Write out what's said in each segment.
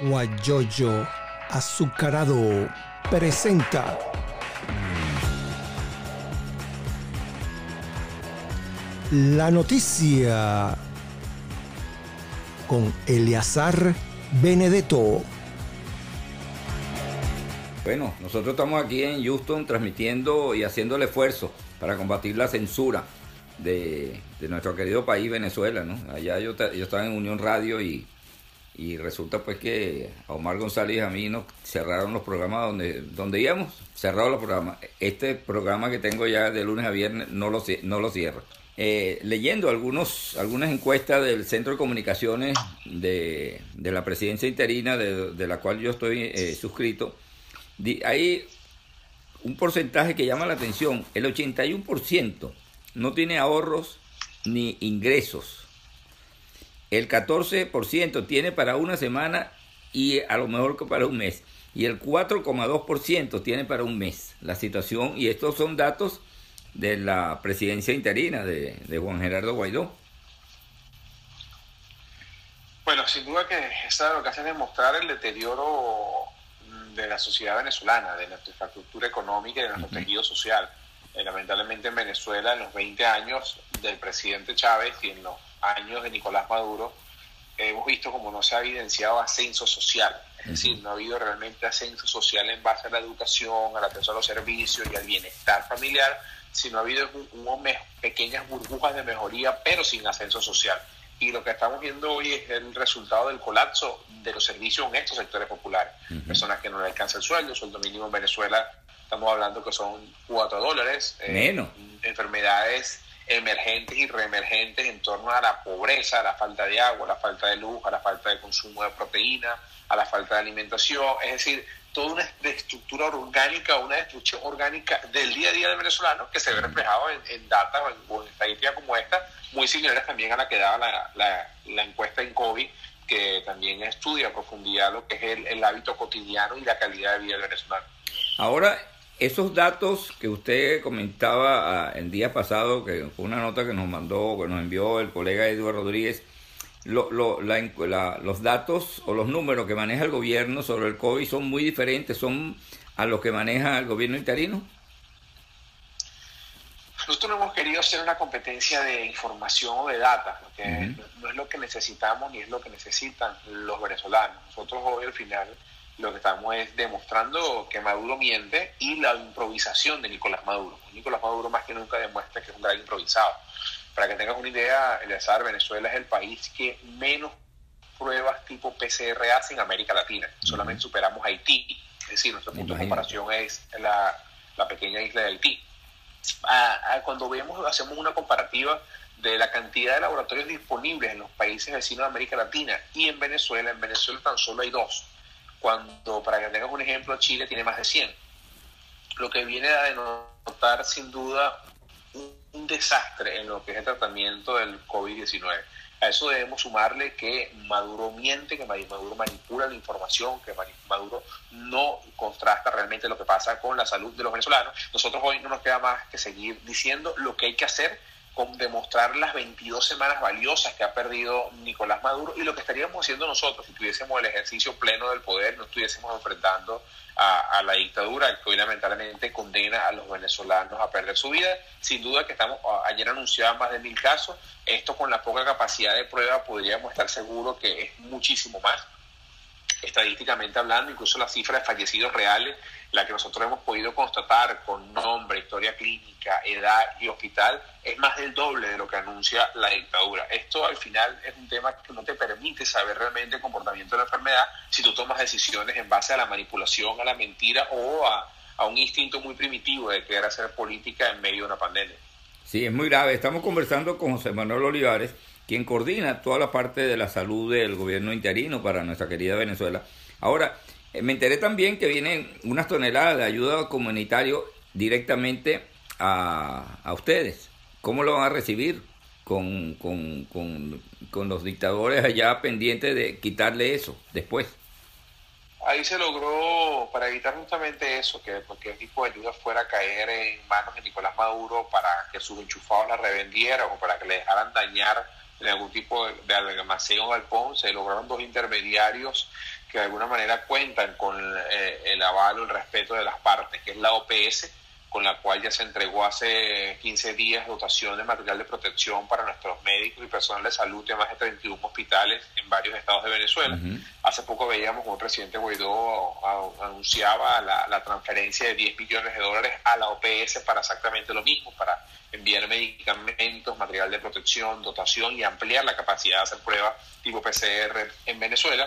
Guayoyo Azucarado presenta la noticia con Eleazar Benedetto. Bueno, nosotros estamos aquí en Houston transmitiendo y haciendo el esfuerzo para combatir la censura de, nuestro querido país Venezuela, ¿no? Allá yo, yo estaba en Unión Radio y, y resulta pues que a Omar González y a mí nos cerraron los programas donde, donde íbamos, cerraron los programas. Este programa que tengo ya de lunes a viernes no lo, no lo cierro. Eh, leyendo algunos, algunas encuestas del Centro de Comunicaciones de, la presidencia interina, de, la cual yo estoy eh, suscrito, hay un porcentaje que llama la atención. El 81% no tiene ahorros ni ingresos. El 14% tiene para una semana y a lo mejor que para un mes. Y el 4,2% tiene para un mes. La situación, y estos son datos de la presidencia interina de, Juan Gerardo Guaidó. Bueno, sin duda que esa lo que hace es demostrar el deterioro de la sociedad venezolana, de nuestra infraestructura económica y de nuestro tejido social. Eh, lamentablemente en Venezuela, en los 20 años del presidente Chávez y en los años de Nicolás Maduro, hemos visto como no se ha evidenciado ascenso social. Es decir, no ha habido realmente ascenso social en base a la educación, al acceso a los servicios y al bienestar familiar, sino ha habido un, pequeñas burbujas de mejoría, pero sin ascenso social. Y lo que estamos viendo hoy es el resultado del colapso de los servicios en estos sectores populares. Personas que no le alcanza el sueldo, el sueldo mínimo en Venezuela, estamos hablando que son 4 dólares. Eh, Menos. enfermedades emergentes y reemergentes en torno a la pobreza, a la falta de agua, a la falta de luz, a la falta de consumo de proteína, a la falta de alimentación. Es decir, toda una estructura orgánica, una destrucción orgánica del día a día del venezolano que se ve reflejado en, en data o en, estadísticas como esta, muy similares también a la que daba la, la, encuesta en COVID, que también estudia a profundidad lo que es el, el hábito cotidiano y la calidad de vida del venezolano. Ahora, esos datos que usted comentaba ah, el día pasado, que fue una nota que nos mandó, que nos envió el colega Eduardo Rodríguez, los datos o los números que maneja el gobierno sobre el COVID son muy diferentes, son a los que maneja el gobierno interino? Nosotros no hemos querido hacer una competencia de información o de data, porque no es lo que necesitamos ni es lo que necesitan los venezolanos. Nosotros hoy al final lo que estamos es demostrando que Maduro miente y la improvisación de Nicolás Maduro. Nicolás Maduro más que nunca demuestra que es un gran improvisado. Para que tengas una idea, Eleazar, Venezuela es el país que menos pruebas tipo PCR hace en América Latina. Solamente superamos Haití. Es decir, nuestro punto de comparación es la, pequeña isla de Haití. Ah, ah, cuando vemos, hacemos una comparativa de la cantidad de laboratorios disponibles en los países vecinos de América Latina y en Venezuela, en Venezuela tan solo hay dos. Cuando, para que tengas un ejemplo, Chile tiene más de 100. Lo que viene a denotar sin duda un desastre en lo que es el tratamiento del COVID-19. A eso debemos sumarle que Maduro miente, que Maduro manipula la información, que Maduro no contrasta realmente lo que pasa con la salud de los venezolanos. Nosotros hoy no nos queda más que seguir diciendo lo que hay que hacer con demostrar las 22 semanas valiosas que ha perdido Nicolás Maduro y lo que estaríamos haciendo nosotros si tuviésemos el ejercicio pleno del poder, no estuviésemos enfrentando a, la dictadura que hoy lamentablemente condena a los venezolanos a perder su vida. Sin duda que estamos, ayer anunciaban más de mil casos, esto con la poca capacidad de prueba podríamos estar seguros que es muchísimo más estadísticamente hablando, incluso la cifra de fallecidos reales, la que nosotros hemos podido constatar con nombre, historia clínica, edad y hospital, es más del doble de lo que anuncia la dictadura. Esto al final es un tema que no te permite saber realmente el comportamiento de la enfermedad si tú tomas decisiones en base a la manipulación, a la mentira o a, un instinto muy primitivo de querer hacer política en medio de una pandemia. Sí, es muy grave. Estamos conversando con José Manuel Olivares quien coordina toda la parte de la salud del gobierno interino para nuestra querida Venezuela. Ahora, eh, me enteré también que vienen unas toneladas de ayuda comunitario directamente a, a ustedes. ¿Cómo lo van a recibir? Con, con, con, con los dictadores allá pendientes de quitarle eso después. Ahí se logró, para evitar justamente eso, que cualquier tipo de ayuda fuera a caer en manos de Nicolás Maduro para que sus enchufados la revendieran o para que le dejaran dañar en algún tipo de, de almacén o galpón, se lograron dos intermediarios que de alguna manera cuentan con eh, el avalo, el respeto de las partes, que es la OPS, con la cual ya se entregó hace 15 días dotación de material de protección para nuestros médicos y personal de salud de más de 31 hospitales en varios estados de Venezuela. Hace poco veíamos como el presidente Guaidó anunciaba la, la, transferencia de 10 millones de dólares a la OPS para exactamente lo mismo, para enviar medicamentos, material de protección, dotación y ampliar la capacidad de hacer pruebas tipo PCR en Venezuela.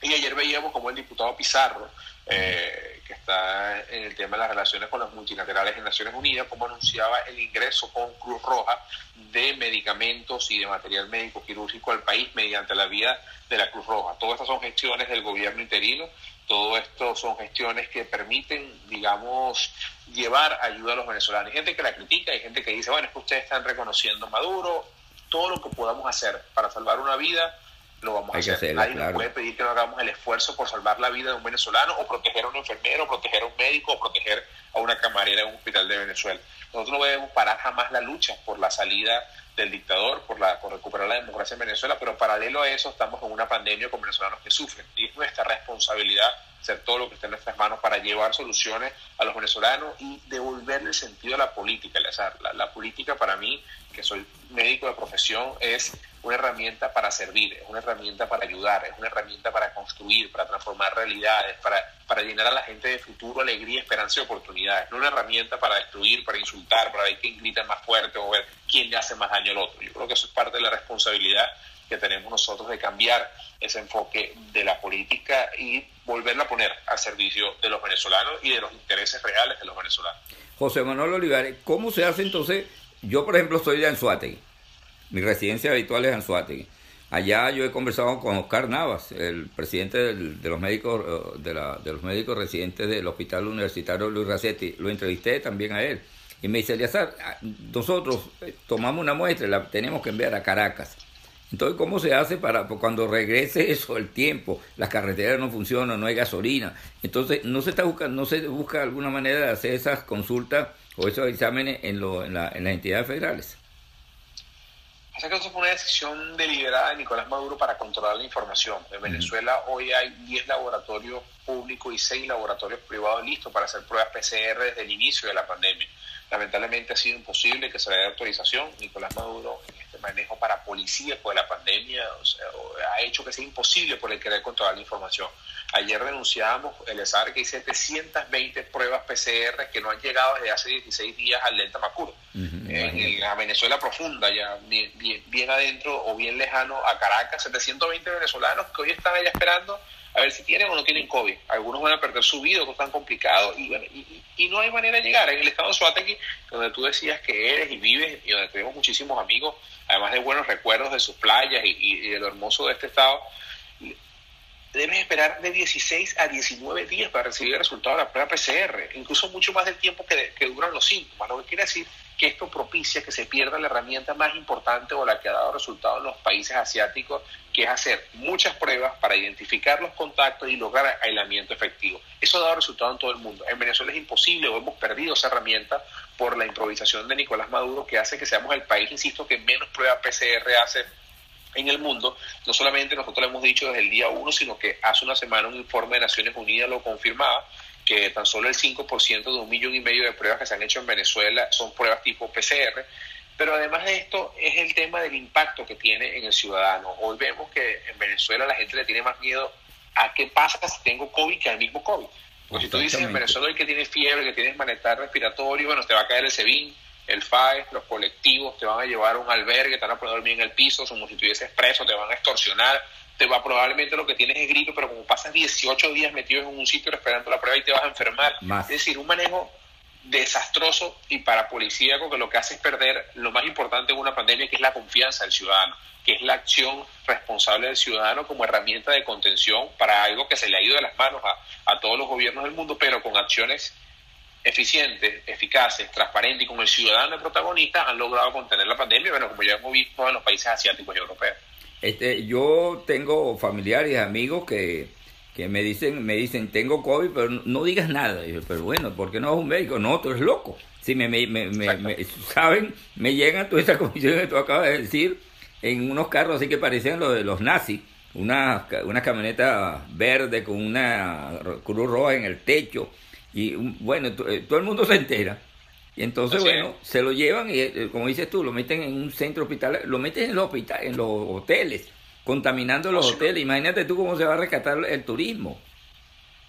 Y ayer veíamos como el diputado Pizarro, eh, que está en el tema de las relaciones con los multilaterales en Naciones Unidas, como anunciaba el ingreso con Cruz Roja de medicamentos y de material médico quirúrgico al país mediante la vía de la Cruz Roja. Todas estas son gestiones del gobierno interino, todo esto son gestiones que permiten, digamos, llevar ayuda a los venezolanos. Hay gente que la critica, hay gente que dice, bueno, es que ustedes están reconociendo a Maduro, todo lo que podamos hacer para salvar una vida lo vamos a hacer. Nadie nos puede pedir que no hagamos el esfuerzo por salvar la vida de un venezolano o proteger a un enfermero, o proteger a un médico o proteger a una camarera en un hospital de Venezuela. Nosotros no debemos parar jamás la lucha por la salida del dictador, por, la, por recuperar la democracia en Venezuela, pero paralelo a eso estamos en una pandemia con venezolanos que sufren y es nuestra responsabilidad hacer todo lo que esté en nuestras manos para llevar soluciones a los venezolanos y devolverle sentido a la política. La, la política para mí, que soy médico de profesión, es una herramienta para servir, es una herramienta para ayudar, es una herramienta para construir, para transformar realidades, para, para llenar a la gente de futuro, alegría, esperanza y oportunidades. No una herramienta para destruir, para insultar, para ver quién grita más fuerte o ver quién le hace más daño al otro. Yo creo que eso es parte de la responsabilidad que tenemos nosotros de cambiar ese enfoque de la política y volverla a poner al servicio de los venezolanos y de los intereses reales de los venezolanos. José Manuel Olivares, ¿cómo se hace entonces? Yo, por ejemplo, soy de Anzuategui. Mi residencia habitual es Anzuategui. Allá yo he conversado con Oscar Navas, el presidente de los médicos eh, de, los médicos residentes del Hospital Universitario Luis Racetti. Lo entrevisté también a él. Y me dice, Eliazar, ah, nosotros eh, tomamos una muestra y la tenemos que enviar a Caracas. Entonces, ¿cómo se hace para cuando regrese eso el tiempo? Las carreteras no funcionan, no hay gasolina. Entonces, no se está buscando, no se busca alguna manera de hacer esas consultas o esos exámenes en, en, la, en las entidades federales. Pasa que eso fue una decisión deliberada de Nicolás Maduro para controlar la información. En Venezuela hoy hay 10 laboratorios públicos y 6 laboratorios privados listos para hacer pruebas PCR desde el inicio de la pandemia. Lamentablemente ha sido imposible que se le dé autorización. Nicolás Maduro en este manejo para policía de la pandemia ha hecho que sea imposible por el querer controlar la información. Ayer denunciábamos el ESAR que hay 720 pruebas PCR que no han llegado desde hace 16 días al Delta Macuro. en la Venezuela profunda, ya bien, bien, adentro o bien lejano a Caracas, 720 venezolanos que hoy están allá esperando a ver si tienen o no tienen COVID. Algunos van a perder su vida, que están complicados y, bueno, y, no hay manera de llegar. En el estado de Suátequi, donde tú decías que eres y vives y donde tenemos muchísimos amigos, además de buenos recuerdos de sus playas y, y de lo hermoso de este estado, debes esperar de 16 a 19 días para recibir el resultado de la prueba PCR, incluso mucho más del tiempo que, que duran los síntomas, lo que quiere decir que esto propicia que se pierda la herramienta más importante o la que ha dado resultado en los países asiáticos, que es hacer muchas pruebas para identificar los contactos y lograr aislamiento efectivo. Eso ha dado resultado en todo el mundo. En Venezuela es imposible o hemos perdido esa herramienta por la improvisación de Nicolás Maduro, que hace que seamos el país, insisto, que menos pruebas PCR hace en el mundo. No solamente nosotros lo hemos dicho desde el día uno, sino que hace una semana un informe de Naciones Unidas lo confirmaba, que tan solo el 5% de un millón y medio de pruebas que se han hecho en Venezuela son pruebas tipo PCR. Pero además de esto es el tema del impacto que tiene en el ciudadano. Hoy vemos que en Venezuela la gente le tiene más miedo a qué pasa si tengo COVID que al mismo COVID. Porque si tú dices en Venezuela hoy que tienes fiebre, que tienes malestar respiratorio, bueno, te va a caer el SEBIN, el FAE, los colectivos, te van a llevar a un albergue, te van a poner dormir en el piso, como si estuvieses preso, te van a extorsionar, te va probablemente lo que tienes es grito, pero como pasas 18 días metido en un sitio esperando la prueba y te vas a enfermar. Es decir, un manejo desastroso y para policíaco que lo que hace es perder lo más importante en una pandemia, que es la confianza del ciudadano, que es la acción responsable del ciudadano como herramienta de contención para algo que se le ha ido de las manos a, a todos los gobiernos del mundo, pero con acciones eficientes, eficaces, transparentes y con el ciudadano protagonista han logrado contener la pandemia, bueno, como ya hemos visto en los países asiáticos y europeos. Este, yo tengo familiares, amigos que, que me dicen, me dicen, tengo COVID, pero no digas nada. pero bueno, ¿por qué no es un médico? No, tú eres loco. Si me, me, me, me, saben, me llegan todas esas condiciones que tú acabas de decir, en unos carros así que parecían los de los nazis, una, una camioneta verde con una cruz roja en el techo, y bueno, eh, todo el mundo se entera. Y entonces, bueno, se lo llevan y, eh, como dices tú, lo meten en un centro hospital, lo meten en los, hospitales, en los hoteles, contaminando los hoteles. Imagínate tú cómo se va a rescatar el turismo.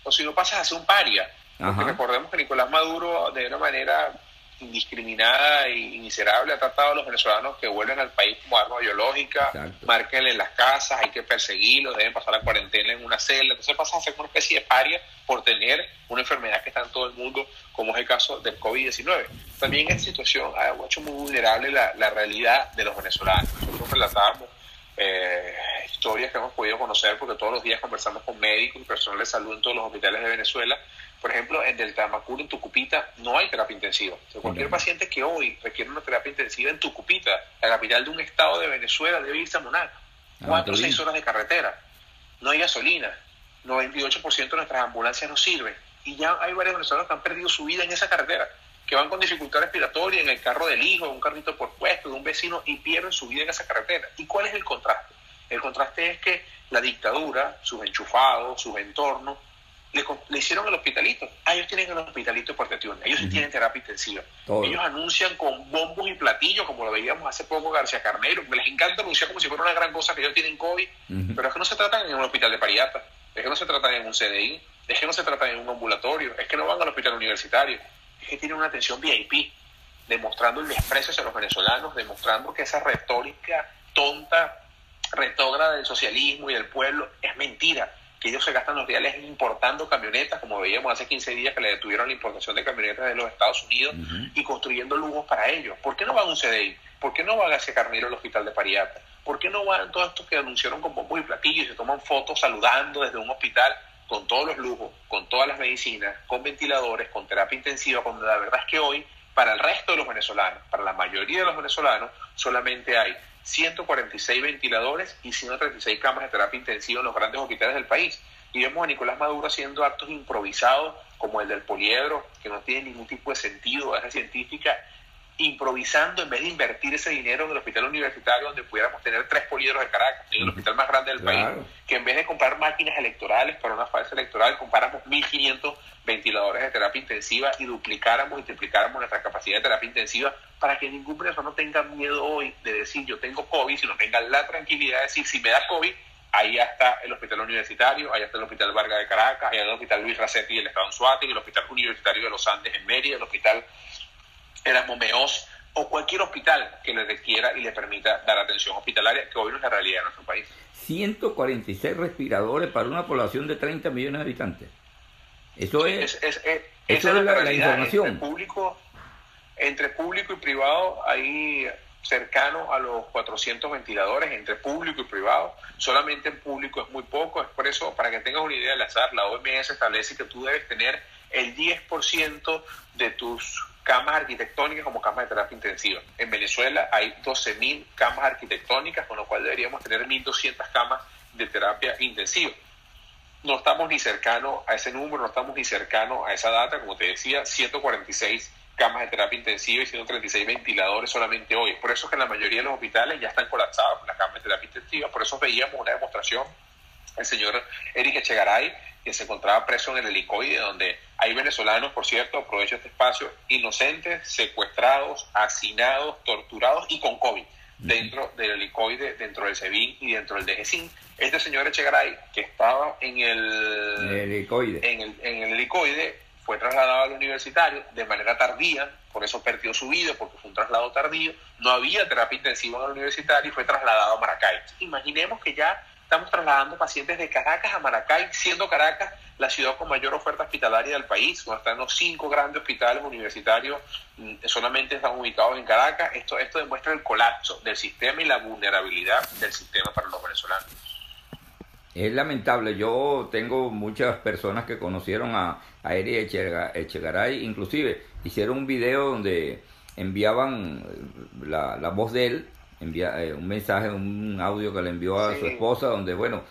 O si no pasas a ser un paria. recordemos que Nicolás Maduro, de una manera indiscriminada y miserable ha tratado a los venezolanos que vuelven al país como arma biológica, márquenle en las casas, hay que perseguirlos, deben pasar la cuarentena en una celda, entonces pasa a ser una especie de paria por tener una enfermedad que está en todo el mundo, como es el caso del COVID-19. También esta situación ha hecho muy vulnerable la, la realidad de los venezolanos. Nosotros relatábamos eh, historias que hemos podido conocer porque todos los días conversamos con médicos y personal de salud en todos los hospitales de Venezuela por ejemplo, en Del Tamacuro, en Tucupita, no hay terapia intensiva. cualquier paciente que hoy requiere una terapia intensiva en Tucupita, la capital de un estado de Venezuela, debe irse a Monaco. Ah, Cuatro o seis horas de carretera. No hay gasolina. 98% de nuestras ambulancias no sirven. Y ya hay varios venezolanos que han perdido su vida en esa carretera, que van con dificultad respiratoria en el carro del hijo, un carrito por puesto, de un vecino, y pierden su vida en esa carretera. ¿Y cuál es el contraste? El contraste es que la dictadura, sus enchufados, sus entornos, le, hicieron el hospitalito. Ah, ellos tienen el hospitalito de protección, ellos sí tienen terapia intensiva. Ellos anuncian con bombos y platillos, como lo veíamos hace poco García Carnero. Me les encanta anunciar como si fuera una gran cosa que ellos tienen COVID, pero es que no se tratan en un hospital de pariata, es que no se tratan en un CDI, es que no se tratan en un ambulatorio, es que no van al hospital universitario, que tienen una atención VIP, demostrando el desprecio hacia los venezolanos, demostrando que esa retórica tonta, retógrada del socialismo y del pueblo es mentira que ellos se gastan los reales importando camionetas, como veíamos hace 15 días que le detuvieron la importación de camionetas de los Estados Unidos y construyendo lujos para ellos. ¿Por qué no van a un CDI? ¿Por qué no van a ese Carnero al hospital de Pariata? ¿Por qué no van todos estos que anunciaron con bombos y platillos y se toman fotos saludando desde un hospital con todos los lujos, con todas las medicinas, con ventiladores, con terapia intensiva, cuando la verdad es que hoy, para el resto de los venezolanos, para la mayoría de los venezolanos, solamente hay 146 ventiladores y 136 camas de terapia intensiva en los grandes hospitales del país. Y vemos a Nicolás Maduro haciendo actos improvisados como el del poliedro, que no tiene ningún tipo de sentido, base científica, improvisando en vez de invertir ese dinero en el hospital universitario donde pudiéramos tener tres poliedros de Caracas, en el hospital más grande del país, que en vez de comprar máquinas electorales para una fase electoral, compráramos 1.500 ventiladores de terapia intensiva y duplicáramos y triplicáramos nuestra capacidad de terapia intensiva para que ningún no tenga miedo hoy de decir yo tengo COVID, sino tenga la tranquilidad de decir si me da COVID, ahí está el hospital universitario, ahí está el hospital Vargas de Caracas, ahí está el hospital Luis Racetti y el Estado en el hospital universitario de los Andes en Mérida, el hospital Erasmo Meos o cualquier hospital que le requiera y le permita dar atención hospitalaria, que hoy no es la realidad de nuestro país. 146 respiradores para una población de 30 millones de habitantes. Eso es, es, eso es la, información. Entre público, entre público y privado hay cercano a los 400 ventiladores entre público y privado. Solamente en público es muy poco. Es por eso, para que tengas una idea del azar, la OMS establece que tú debes tener el 10% de tus camas arquitectónicas como camas de terapia intensiva. En Venezuela hay 12.000 camas arquitectónicas, con lo cual deberíamos tener 1.200 camas de terapia intensiva. No estamos ni cercanos a ese número, no estamos ni cercanos a esa data, como te decía, 146 camas de terapia intensiva y 136 ventiladores solamente hoy. Por eso es que la mayoría de los hospitales ya están colapsados con las camas de terapia intensiva. Por eso veíamos una demostración el señor Eric Echegaray, que se encontraba preso en el helicoide, donde hay venezolanos, por cierto, aprovecho este espacio, inocentes, secuestrados, hacinados, torturados y con COVID dentro del helicoide, dentro del SEBIN y dentro del DGCIN. Este señor Echegaray, que estaba en el, helicoide. En, el, en el helicoide, fue trasladado al universitario de manera tardía, por eso perdió su vida, porque fue un traslado tardío, no había terapia intensiva en el universitario y fue trasladado a Maracay. Imaginemos que ya estamos trasladando pacientes de Caracas a Maracay, siendo Caracas la ciudad con mayor oferta hospitalaria del país, donde están los cinco grandes hospitales universitarios, mm, solamente están ubicados en Caracas. Esto, esto demuestra el colapso del sistema y la vulnerabilidad del sistema para los venezolanos. Es lamentable, yo tengo muchas personas que conocieron a, a Eri Echegaray, inclusive hicieron un video donde enviaban la, la voz de él envía eh, un mensaje, un audio que le envió a su esposa, donde, bueno,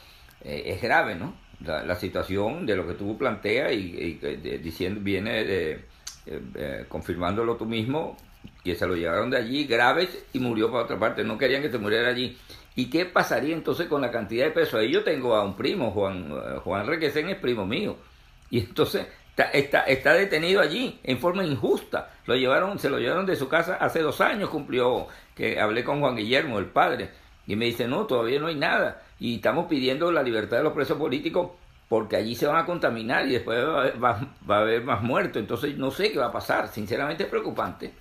eh, es grave, ¿no? La, situación de lo que tú planteas y, diciendo, viene de, eh, confirmándolo tú mismo, Y se lo llevaron de allí graves y murió para otra parte. No querían que se muriera allí. ¿Y qué pasaría entonces con la cantidad de pesos? Ahí yo tengo a un primo, Juan, eh, Juan Requesén es primo mío. Y entonces está, está, detenido allí en forma injusta. Lo llevaron, se lo llevaron de su casa hace dos años, cumplió, que hablé con Juan Guillermo, el padre, y me dice, no, todavía no hay nada. Y estamos pidiendo la libertad de los presos políticos porque allí se van a contaminar y después va, va a haber más muertos. Entonces no sé qué va a pasar. Sinceramente es preocupante.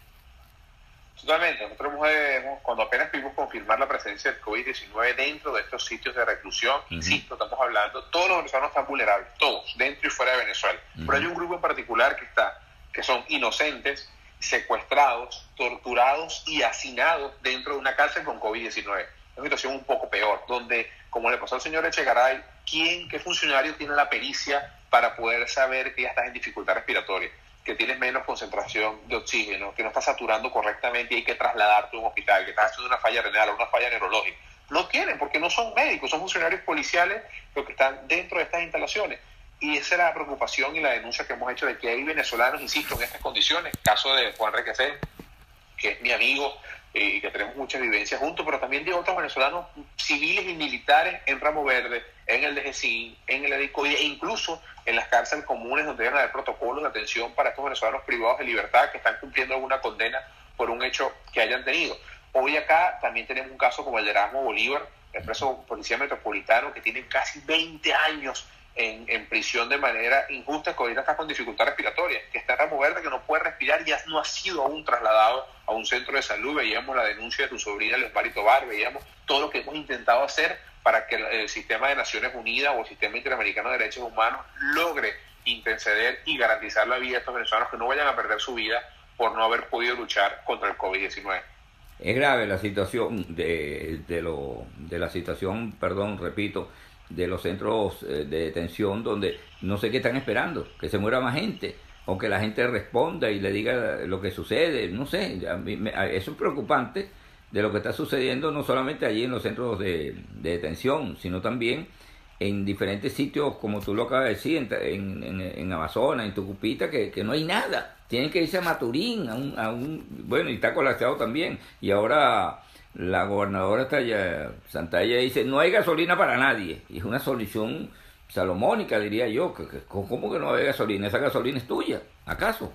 Totalmente. Nosotros hemos, cuando apenas pudimos confirmar la presencia del COVID-19 dentro de estos sitios de reclusión, insisto, estamos hablando, todos los venezolanos están vulnerables, todos, dentro y fuera de Venezuela. Pero hay un grupo en particular que está, que son inocentes, secuestrados, torturados y hacinados dentro de una cárcel con COVID-19. Una situación un poco peor, donde, como le pasó al señor Echegaray, ¿quién, qué funcionario tiene la pericia para poder saber que ya estás en dificultad respiratoria? Que tienes menos concentración de oxígeno, que no estás saturando correctamente y hay que trasladarte a un hospital, que estás haciendo una falla renal o una falla neurológica. No tienen, porque no son médicos, son funcionarios policiales los que están dentro de estas instalaciones. Y esa es la preocupación y la denuncia que hemos hecho de que hay venezolanos, insisto, en estas condiciones. Caso de Juan Requesén, que es mi amigo eh, y que tenemos muchas vivencias juntos, pero también de otros venezolanos civiles y militares en Ramo Verde, en el DGCIN, en el EDICOI e incluso en las cárceles comunes donde deben haber protocolos de atención para estos venezolanos privados de libertad que están cumpliendo alguna condena por un hecho que hayan tenido. Hoy acá también tenemos un caso como el de Erasmo Bolívar, el preso policía metropolitano que tiene casi 20 años en, en, prisión de manera injusta, que ahorita está con dificultad respiratoria, que está en que no puede respirar y ya no ha sido aún trasladado a un centro de salud. Veíamos la denuncia de tu sobrina, Les Barito Bar, veíamos todo lo que hemos intentado hacer para que el, sistema de Naciones Unidas o el sistema interamericano de derechos humanos logre interceder y garantizar la vida de estos venezolanos que no vayan a perder su vida por no haber podido luchar contra el COVID-19. Es grave la situación de, de, lo, de la situación, perdón, repito, de los centros eh, de detención donde no sé qué están esperando, que se muera más gente o que la gente responda y le diga lo que sucede, no sé, a mí eso es preocupante de lo que está sucediendo no solamente allí en los centros de, detención, sino también en diferentes sitios, como tú lo acabas de decir, en, en, en Amazonas, en Tucupita, que, que, no hay nada. Tienen que irse a Maturín, a un, a un bueno, y está colapsado también. Y ahora la gobernadora Santa Santalla dice, no hay gasolina para nadie. Y es una solución salomónica, diría yo. Que, ¿Cómo que no hay gasolina? Esa gasolina es tuya, ¿acaso?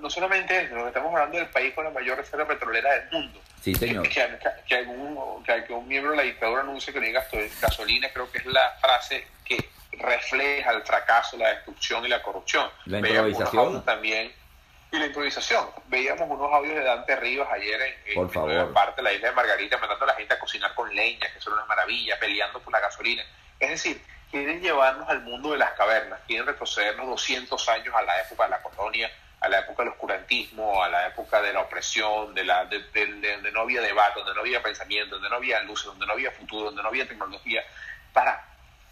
No, solamente eso, estamos hablando del país con la mayor reserva petrolera del mundo. Sí, señor. Que, que, algún, que, un miembro de la dictadura anuncie que no hay gasolina, creo que es la frase que refleja el fracaso, la destrucción y la corrupción. La improvisación. También, y la improvisación. Veíamos unos audios de Dante Rivas ayer en, por favor. parte de la isla de Margarita, mandando a la gente a cocinar con leña, que son una maravilla, peleando por la gasolina. Es decir, quieren llevarnos al mundo de las cavernas, quieren retrocedernos 200 años a la época de la colonia, a la época del oscurantismo, a la época de la opresión, de la de, donde no había debate, donde no había pensamiento, donde no había luz, donde no había futuro, donde no había tecnología, para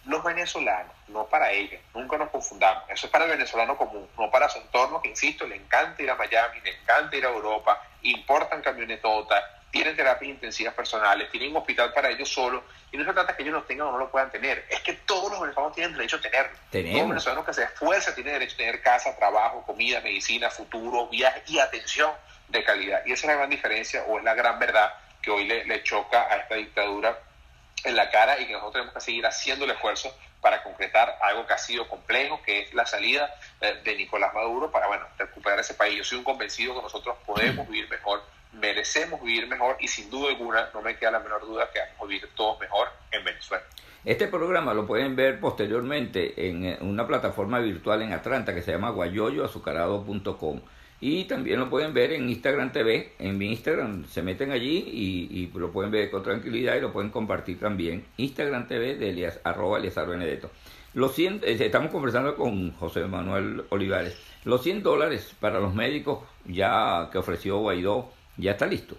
los venezolanos, no para ellos, nunca nos confundamos, eso es para el venezolano común, no para su entorno, que insisto, le encanta ir a Miami, le encanta ir a Europa, importan camionetotas, tienen terapias intensivas personales, tienen un hospital para ellos solos, y no se trata que ellos lo tengan o no lo puedan tener, es que todos los venezolanos tienen derecho a tenerlo. Tenemos. Todos los venezolanos que se esfuerzan tienen derecho a tener casa, trabajo, comida, medicina, futuro, viaje y atención de calidad. Y esa es la gran diferencia o es la gran verdad que hoy le, le choca a esta dictadura en la cara y que nosotros tenemos que seguir haciendo el esfuerzo para concretar algo que ha sido complejo, que es la salida eh, de Nicolás Maduro para, bueno, recuperar ese país. Yo soy un convencido que nosotros podemos vivir mejor merecemos vivir mejor y sin duda alguna no me queda la menor duda que vamos a vivir todos mejor en Venezuela. Este programa lo pueden ver posteriormente en eh, una plataforma virtual en Atlanta que se llama guayoyoazucarado.com y también lo pueden ver en Instagram TV, en mi Instagram se meten allí y, lo pueden ver con tranquilidad y lo pueden compartir también. Instagram TV de Elias, arroba Eliazar Benedetto. Los 100, eh, estamos conversando con José Manuel Olivares. Los 100 dólares para los médicos ya que ofreció Guaidó ya está listo.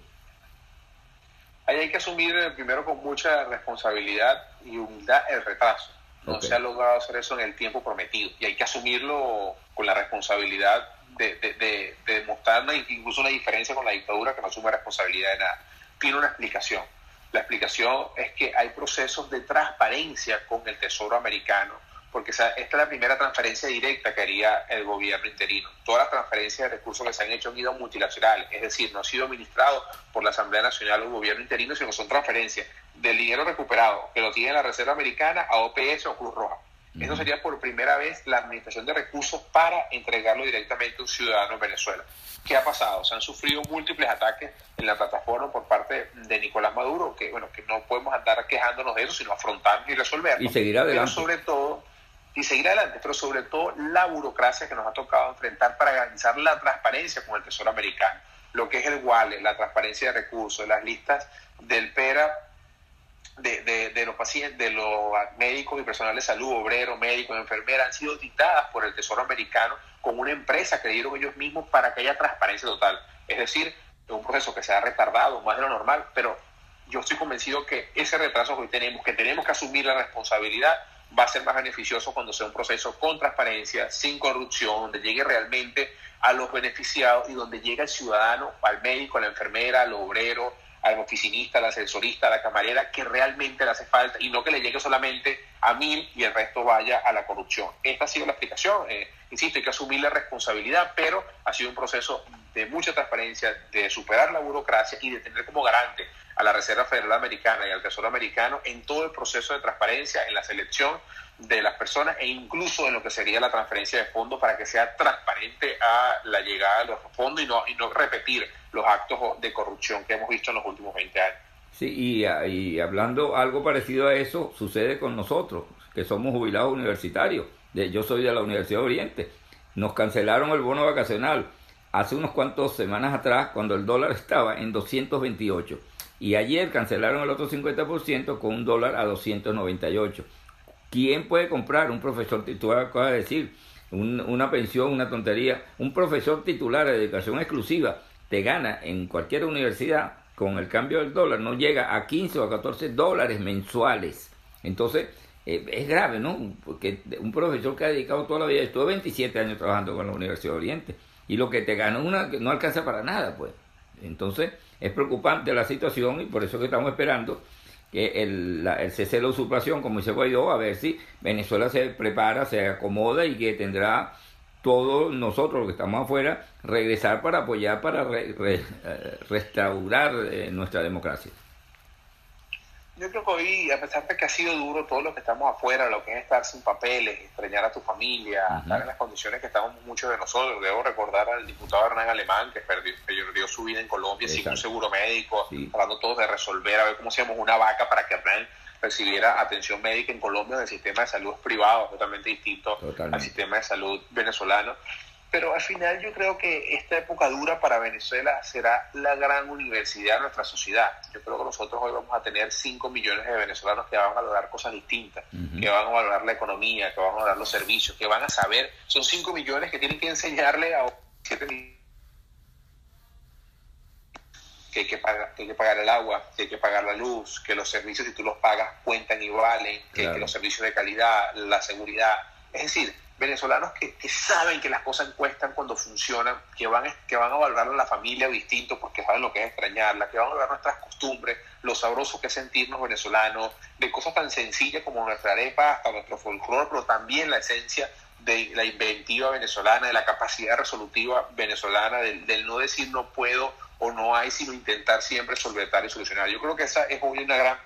Ahí hay que asumir eh, primero con mucha responsabilidad y humildad el retraso. No se ha logrado hacer eso en el tiempo prometido y hay que asumirlo con la responsabilidad de, de, demostrar incluso una diferencia con la dictadura que no asume responsabilidad de nada. Tiene una explicación. La explicación es que hay procesos de transparencia con el Tesoro americano porque esta es la primera transferencia directa que haría el gobierno interino. Todas las transferencias de recursos que se han hecho han ido multilateral, es decir, no ha sido administrado por la Asamblea Nacional o el gobierno interino, sino son transferencias del dinero recuperado que lo tiene la Reserva Americana a OPS o Cruz Roja. Eso sería por primera vez la administración de recursos para entregarlo directamente a un ciudadano en Venezuela. ¿Qué ha pasado? Se han sufrido múltiples ataques en la plataforma por parte de Nicolás Maduro, que bueno, que no podemos andar quejándonos de eso, sino afrontarlo y resolverlo. Y seguir adelante. Pero sobre todo, y seguir adelante, pero sobre todo la burocracia que nos ha tocado enfrentar para garantizar la transparencia con el Tesoro americano, lo que es el wallet, la transparencia de recursos, las listas del PERA de, los pacientes, de los médicos y personal de salud, obreros, médicos, enfermeras, han sido dictadas por el Tesoro americano con una empresa que dieron ellos mismos para que haya transparencia total. Es decir, es un proceso que se ha retardado más de lo normal, pero yo estoy convencido que ese retraso que hoy tenemos, que tenemos que asumir la responsabilidad, va a ser más beneficioso cuando sea un proceso con transparencia, sin corrupción, donde llegue realmente a los beneficiados y donde llegue al ciudadano, al médico, a la enfermera, al obrero, al oficinista, al ascensorista, a la camarera, que realmente le hace falta y no que le llegue solamente a mil y el resto vaya a la corrupción. Esta ha sido la explicación. Eh, insisto, hay que asumir la responsabilidad, pero ha sido un proceso de mucha transparencia, de superar la burocracia y de tener como garante a la Reserva Federal Americana y al Tesoro Americano en todo el proceso de transparencia, en la selección de las personas e incluso en lo que sería la transferencia de fondos para que sea transparente a la llegada de los fondos y no, y no repetir los actos de corrupción que hemos visto en los últimos 20 años. Sí, y, y hablando algo parecido a eso, sucede con nosotros, que somos jubilados universitarios. Yo soy de la Universidad de Oriente. Nos cancelaron el bono vacacional hace unos cuantos semanas atrás, cuando el dólar estaba en 228. Y ayer cancelaron el otro 50% con un dólar a 298. ¿Quién puede comprar un profesor titular? De decir, una pensión, una tontería. Un profesor titular de educación exclusiva te gana en cualquier universidad con el cambio del dólar, no llega a 15 o a 14 dólares mensuales. Entonces, eh, es grave, ¿no? Porque un profesor que ha dedicado toda la vida, estuvo 27 años trabajando con la Universidad de Oriente, y lo que te gana una, no alcanza para nada, pues. Entonces, es preocupante la situación y por eso que estamos esperando que el, el cese de la usurpación, como dice Guaidó, a ver si Venezuela se prepara, se acomoda y que tendrá todos nosotros los que estamos afuera regresar para apoyar, para eh, restaurar eh, nuestra democracia. Yo creo que hoy, a pesar de que ha sido duro todo lo que estamos afuera, lo que es estar sin papeles, extrañar a tu familia, estar en las condiciones que estamos muchos de nosotros. Debo recordar al diputado Hernán Alemán, que perdió, perdió su vida en Colombia sin un seguro médico, hablando todos de resolver, a ver cómo hacíamos una vaca para que Hernán recibiera atención médica en Colombia, el sistema de salud privado, totalmente distinto al sistema de salud venezolano. Pero al final yo creo que esta época dura para Venezuela será la gran universidad de nuestra sociedad. Yo creo que nosotros hoy vamos a tener 5 millones de venezolanos que van a valorar cosas distintas, que van a valorar la economía, que van a valorar los servicios, que van a saber. Son 5 millones que tienen que enseñarle a 7 millones que hay que, pagar, que hay que pagar el agua, que hay que pagar la luz, que los servicios si tú los pagas cuentan y valen, que, que los servicios de calidad, la seguridad. Es decir, venezolanos que, saben que las cosas cuestan cuando funcionan, que van, que van a valorar a la familia distinto porque saben lo que es extrañarla, que van a valorar nuestras costumbres, lo sabroso que es sentirnos venezolanos, de cosas tan sencillas como nuestra arepa hasta nuestro folclore, pero también la esencia de la inventiva venezolana, de la capacidad resolutiva venezolana, del, del no decir no puedo o no hay, sino intentar siempre solventar y solucionar. Yo creo que esa es hoy una gran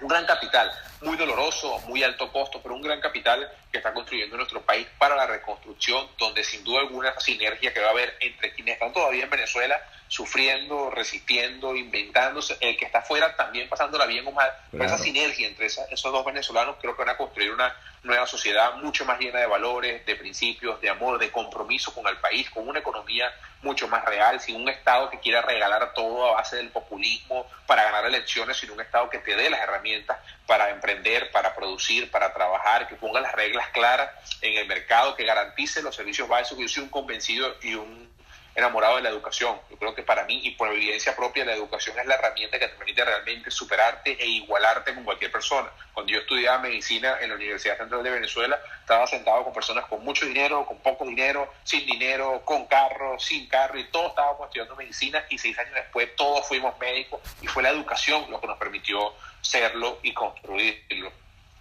un gran capital, muy doloroso, muy alto costo, pero un gran capital que está construyendo nuestro país para la reconstrucción, donde sin duda alguna esa sinergia que va a haber entre quienes están todavía en Venezuela sufriendo, resistiendo, inventándose, el que está afuera también pasándola bien o mal, esa sinergia entre esos dos venezolanos creo que van a construir una nueva sociedad mucho más llena de valores, de principios, de amor, de compromiso con el país, con una economía mucho más real, sin un Estado que quiera regalar todo a base del populismo para ganar elecciones, sino un Estado que te dé las herramientas para emprender, para producir, para trabajar, que ponga las reglas claras en el mercado, que garantice los servicios básicos. Yo soy un convencido y un enamorado de la educación. Yo creo que para mí y por evidencia propia la educación es la herramienta que te permite realmente superarte e igualarte con cualquier persona. Cuando yo estudiaba medicina en la Universidad Central de Venezuela, estaba sentado con personas con mucho dinero, con poco dinero, sin dinero, con carro, sin carro y todos estábamos estudiando medicina y seis años después todos fuimos médicos y fue la educación lo que nos permitió serlo y construirlo.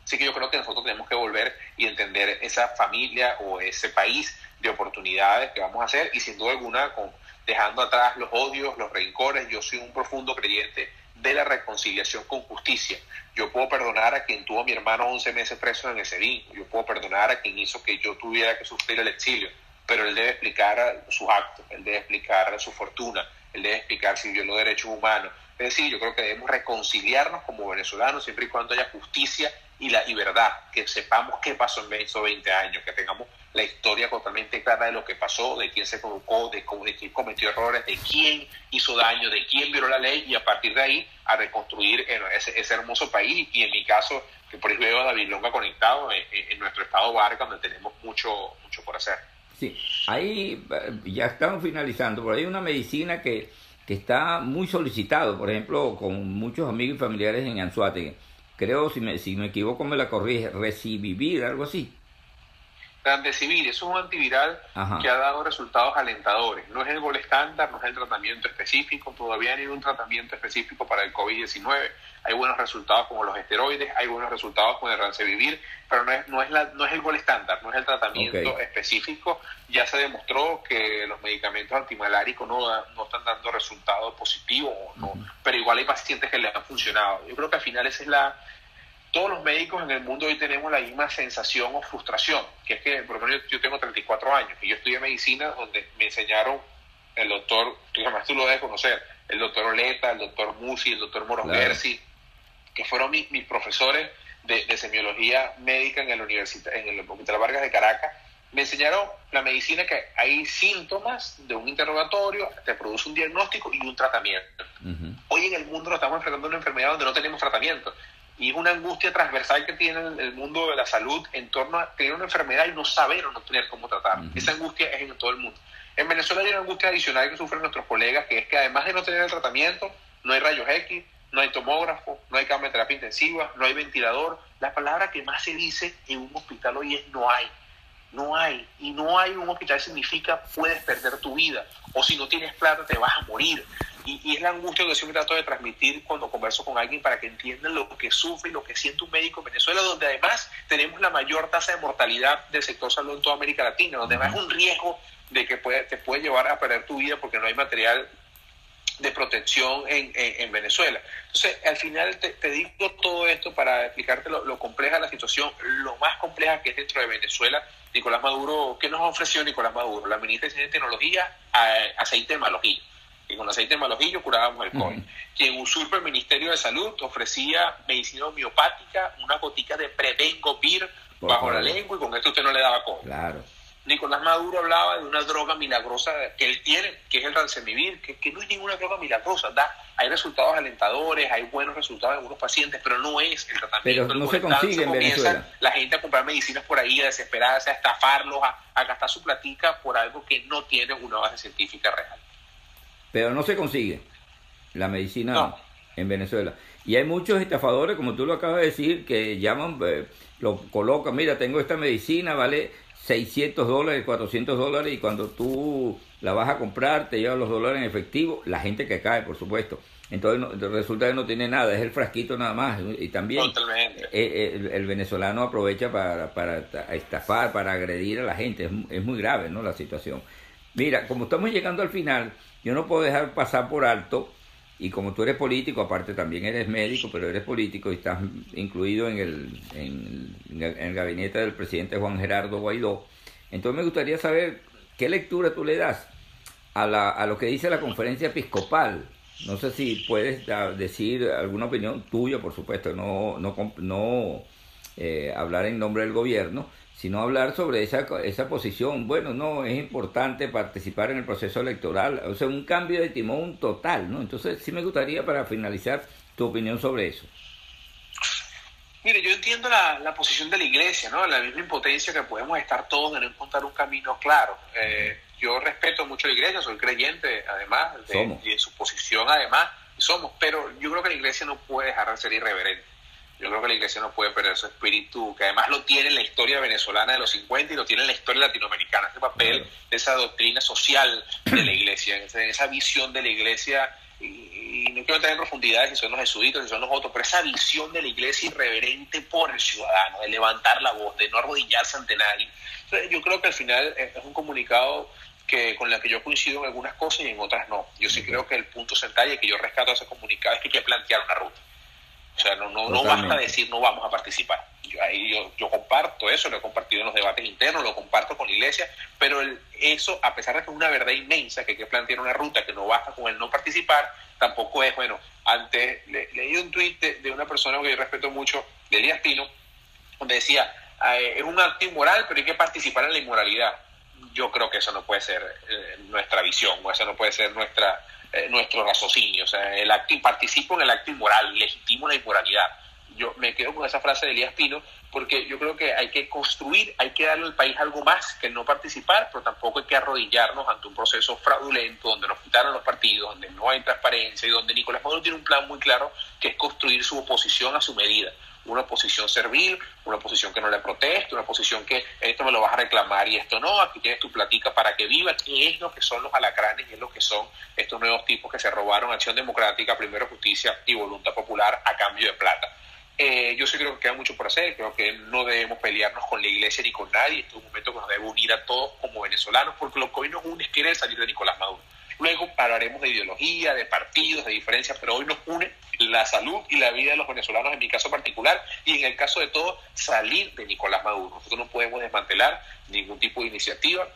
Así que yo creo que nosotros tenemos que volver y entender esa familia o ese país de oportunidades que vamos a hacer y sin duda alguna con, dejando atrás los odios, los rencores. Yo soy un profundo creyente de la reconciliación con justicia. Yo puedo perdonar a quien tuvo a mi hermano 11 meses preso en ese día. Yo puedo perdonar a quien hizo que yo tuviera que sufrir el exilio. Pero él debe explicar sus actos, él debe explicar su fortuna, él debe explicar si violó derechos humanos. Es decir, yo creo que debemos reconciliarnos como venezolanos siempre y cuando haya justicia y, la, y verdad, que sepamos qué pasó en esos 20 años, que tengamos la historia totalmente clara de lo que pasó, de quién se provocó, de, de quién cometió errores, de quién hizo daño, de quién violó la ley y a partir de ahí a reconstruir ese, ese hermoso país y en mi caso, que por eso veo a David Longa conectado en, nuestro estado Vargas, donde tenemos mucho, mucho por hacer. Sí, ahí eh, ya estamos finalizando, pero hay una medicina que, que está muy solicitado, por ejemplo, con muchos amigos y familiares en Anzuategui. Creo, si me, si me equivoco, me la corrige, Recibivir, algo así. Remdesivir es un antiviral que ha dado resultados alentadores. No es el gol estándar, no es el tratamiento específico, todavía no hay un tratamiento específico para el COVID-19. Hay buenos resultados como los esteroides, hay buenos resultados con el Rancevivir, pero no es, no es, la, no es el gol estándar, no es el tratamiento específico. Ya se demostró que los medicamentos antimaláricos no, no están dando resultados positivos, no, pero igual hay pacientes que les han funcionado. Yo creo que al final esa es la todos los médicos en el mundo hoy tenemos la misma sensación o frustración, que es que, por ejemplo, yo tengo 34 años y yo estudié medicina donde me enseñaron el doctor, tú además tú lo debes conocer, el doctor Oleta, el doctor Musi, el doctor Moros que fueron mis, profesores de, semiología médica en el, universidad, en el Hospital Vargas de Caracas, me enseñaron la medicina que hay síntomas de un interrogatorio, te produce un diagnóstico y un tratamiento. Hoy en el mundo nos estamos enfrentando a una enfermedad donde no tenemos tratamiento y es una angustia transversal que tiene el mundo de la salud en torno a tener una enfermedad y no saber o no tener cómo tratar. Esa angustia es en todo el mundo. En Venezuela hay una angustia adicional que sufren nuestros colegas, que es que además de no tener el tratamiento, no hay rayos X, no hay tomógrafo, no hay cama de terapia intensiva, no hay ventilador. La palabra que más se dice en un hospital hoy es no hay. No hay. Y no hay un hospital significa puedes perder tu vida. O si no tienes plata te vas a morir. Y, es la angustia que siempre trato de transmitir cuando converso con alguien para que entiendan lo que sufre y lo que siente un médico en Venezuela, donde además tenemos la mayor tasa de mortalidad del sector salud en toda América Latina, donde además es un riesgo de que puede, te puede llevar a perder tu vida porque no hay material de protección en, en, Venezuela. Entonces, al final te, digo todo esto para explicarte lo, lo, compleja la situación, lo más compleja que es dentro de Venezuela. Nicolás Maduro, ¿qué nos ha ofrecido Nicolás Maduro? La ministra de Tecnología, aceite de malojillo y con aceite de malojillo curábamos el COVID. Quien usurpa el Ministerio de Salud ofrecía medicina homeopática, una gotica de Prevengovir bajo la lengua y con esto usted no le daba COVID. Claro. Nicolás Maduro hablaba de una droga milagrosa que él tiene, que es el Rancemivir, que, que no es ninguna droga milagrosa. Da, hay resultados alentadores, hay buenos resultados en algunos pacientes, pero no es el tratamiento. Pero no se consigue en Venezuela. La gente a comprar medicinas por ahí, a desesperarse, a estafarlos, a, a gastar su platica por algo que no tiene una base científica real pero no se consigue la medicina en Venezuela. Y hay muchos estafadores, como tú lo acabas de decir, que llaman, eh, lo colocan, mira, tengo esta medicina, vale 600 dólares, 400 dólares, y cuando tú la vas a comprar, te llevan los dólares en efectivo, la gente que cae, por supuesto. Entonces resulta que no tiene nada, es el frasquito nada más. Y también eh, eh, el, venezolano aprovecha para, para estafar, para agredir a la gente. Es, es muy grave ¿no? la situación. Mira, como estamos llegando al final, yo no puedo dejar pasar por alto, y como tú eres político, aparte también eres médico, pero eres político y estás incluido en el, gabinete del presidente Juan Gerardo Guaidó, entonces me gustaría saber qué lectura tú le das a, la, a lo que dice la conferencia episcopal. No sé si puedes decir alguna opinión tuya, por supuesto, no, no, no eh, hablar en nombre del gobierno, sino hablar sobre esa, esa posición. Bueno, no, es importante participar en el proceso electoral, o sea, un cambio de timón total, ¿no? Entonces, sí me gustaría para finalizar tu opinión sobre eso. Mire, yo entiendo la, la posición de la iglesia, ¿no? La misma impotencia que podemos estar todos en encontrar un camino claro. Eh, yo respeto mucho a la iglesia, soy creyente, además, y en su posición, además, somos, pero yo creo que la iglesia no puede dejar de ser irreverente yo creo que la iglesia no puede perder su espíritu, que además lo tiene en la historia venezolana de los 50 y lo tiene en la historia latinoamericana, ese papel de esa doctrina social de la iglesia, esa visión de la iglesia y, no quiero entrar en profundidades si son los jesuitas, si son los otros, pero esa visión de la iglesia irreverente por el ciudadano, de levantar la voz, de no arrodillarse ante nadie. yo creo que al final es un comunicado que con la que yo coincido en algunas cosas y en otras no. Yo sí creo que el punto central y que yo rescato ese comunicado es que hay que plantear una ruta. O sea, no, no, no basta decir no vamos a participar. Yo, ahí yo, yo, comparto eso, lo he compartido en los debates internos, lo comparto con la iglesia, pero el, eso, a pesar de que es una verdad inmensa, que hay que plantear una ruta, que no basta con el no participar, tampoco es, bueno, antes le, leí un tuit de, una persona que yo respeto mucho, de Elías Pino, donde decía, es un acto inmoral, pero hay que participar en la inmoralidad. Yo creo que eso no puede ser eh, nuestra visión, o eso no puede ser nuestra eh, nuestro raciocinio. O sea, el acto, participo en el acto inmoral, legitimo la inmoralidad. Yo me quedo con esa frase de Elías Pino porque yo creo que hay que construir, hay que darle al país algo más que no participar, pero tampoco hay que arrodillarnos ante un proceso fraudulento donde nos quitaron los partidos, donde no hay transparencia y donde Nicolás Maduro tiene un plan muy claro que es construir su oposición a su medida una posición servil, una posición que no le proteste, una posición que esto me lo vas a reclamar y esto no, aquí tienes tu platica para que viva, que es lo que son los alacranes y es lo que son estos nuevos tipos que se robaron acción democrática, primero justicia y voluntad popular a cambio de plata. Eh, yo sí creo que queda mucho por hacer, creo que no debemos pelearnos con la iglesia ni con nadie, este es un momento que nos debe unir a todos como venezolanos, porque lo que hoy nos une es salir de Nicolás Maduro. Luego hablaremos de ideología, de partidos, de diferencias, pero hoy nos une la salud y la vida de los venezolanos en mi caso particular y en el caso de todos salir de Nicolás Maduro. Nosotros no podemos desmantelar ningún tipo de iniciativa.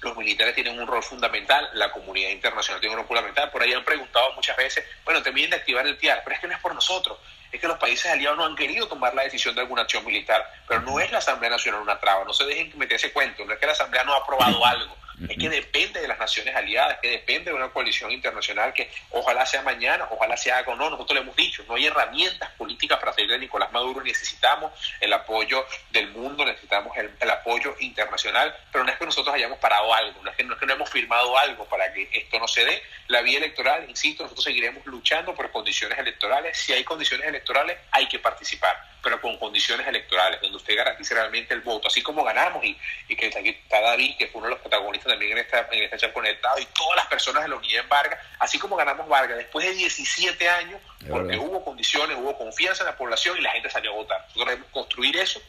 Los militares tienen un rol fundamental, la comunidad internacional tiene un rol fundamental. Por ahí han preguntado muchas veces, bueno, te vienen de activar el TIAR, pero es que no es por nosotros, es que los países aliados no han querido tomar la decisión de alguna acción militar, pero no es la Asamblea Nacional una traba, no se dejen meter ese cuento, no es que la Asamblea no ha aprobado algo, es que depende de las naciones aliadas, que depende de una coalición internacional que ojalá sea mañana, ojalá sea algo. No, nosotros le hemos dicho, no hay herramientas políticas para salir de Nicolás Maduro, necesitamos el apoyo del mundo, necesitamos el, apoyo internacional, pero no es que nosotros hayamos parado algo, no es, que, no es que no hemos firmado algo para que esto no se dé. La vía electoral, insisto, nosotros seguiremos luchando por condiciones electorales. Si hay condiciones electorales, hay que participar pero con condiciones electorales, donde usted garantice realmente el voto, así como ganamos y, y que está David, que fue uno de los protagonistas también en esta, en esta conectado, y todas las personas de la unidad en Vargas, así como ganamos Vargas después de 17 años, porque hubo condiciones, hubo confianza en la población y la gente salió a votar. Nosotros debemos construir eso,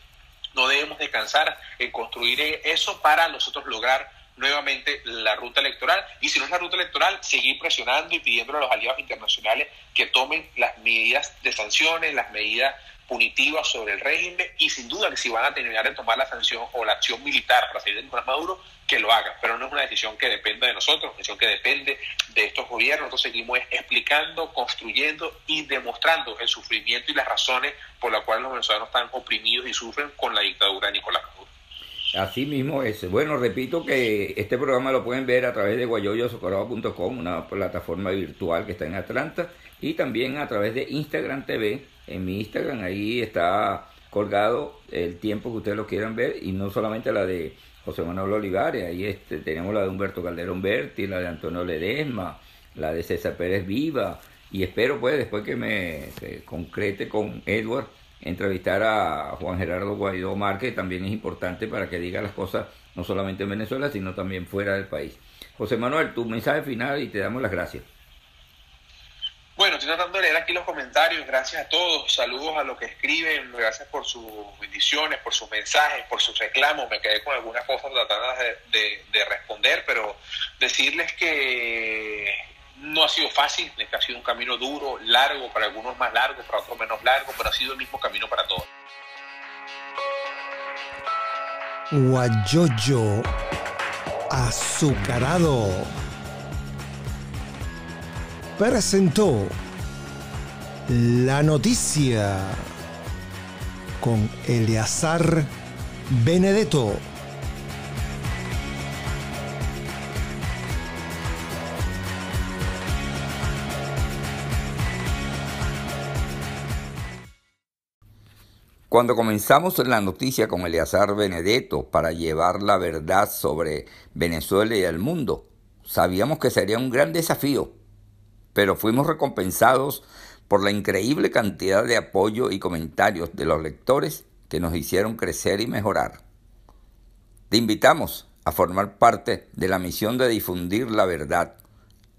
no debemos descansar en construir eso para nosotros lograr nuevamente la ruta electoral y si no es la ruta electoral, seguir presionando y pidiendo a los aliados internacionales que tomen las medidas de sanciones, las medidas punitivas sobre el régimen y sin duda que si van a terminar de tomar la sanción o la acción militar para salir de Nicolás Maduro, que lo hagan. Pero no es una decisión que dependa de nosotros, es una decisión que depende de estos gobiernos. Nosotros seguimos explicando, construyendo y demostrando el sufrimiento y las razones por las cuales los venezolanos están oprimidos y sufren con la dictadura de Nicolás Maduro. Así mismo es. Bueno, repito que este programa lo pueden ver a través de guayoyosocorado.com, una plataforma virtual que está en Atlanta, y también a través de Instagram TV en mi Instagram, ahí está colgado el tiempo que ustedes lo quieran ver y no solamente la de José Manuel Olivares, ahí este, tenemos la de Humberto Calderón Berti, la de Antonio Ledesma, la de César Pérez Viva y espero pues después que me concrete con Edward entrevistar a Juan Gerardo Guaidó Márquez también es importante para que diga las cosas no solamente en Venezuela sino también fuera del país. José Manuel, tu mensaje final y te damos las gracias. Bueno, estoy tratando de leer aquí los comentarios. Gracias a todos. Saludos a los que escriben. Gracias por sus bendiciones, por sus mensajes, por sus reclamos. Me quedé con algunas cosas tratando de, responder, pero decirles que no ha sido fácil, que ha sido un camino duro, largo, para algunos más largo, para otros menos largo, pero ha sido el mismo camino para todos. Guayoyo azucarado presentó la noticia con Eleazar Benedetto. Cuando comenzamos la noticia con Eleazar Benedetto para llevar la verdad sobre Venezuela y el mundo, sabíamos que sería un gran desafío pero fuimos recompensados por la increíble cantidad de apoyo y comentarios de los lectores que nos hicieron crecer y mejorar. Te invitamos a formar parte de la misión de difundir la verdad,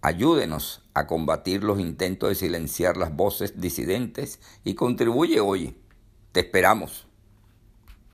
Ayúdenos a combatir los intentos de silenciar las voces disidentes y contribuye hoy. Te esperamos.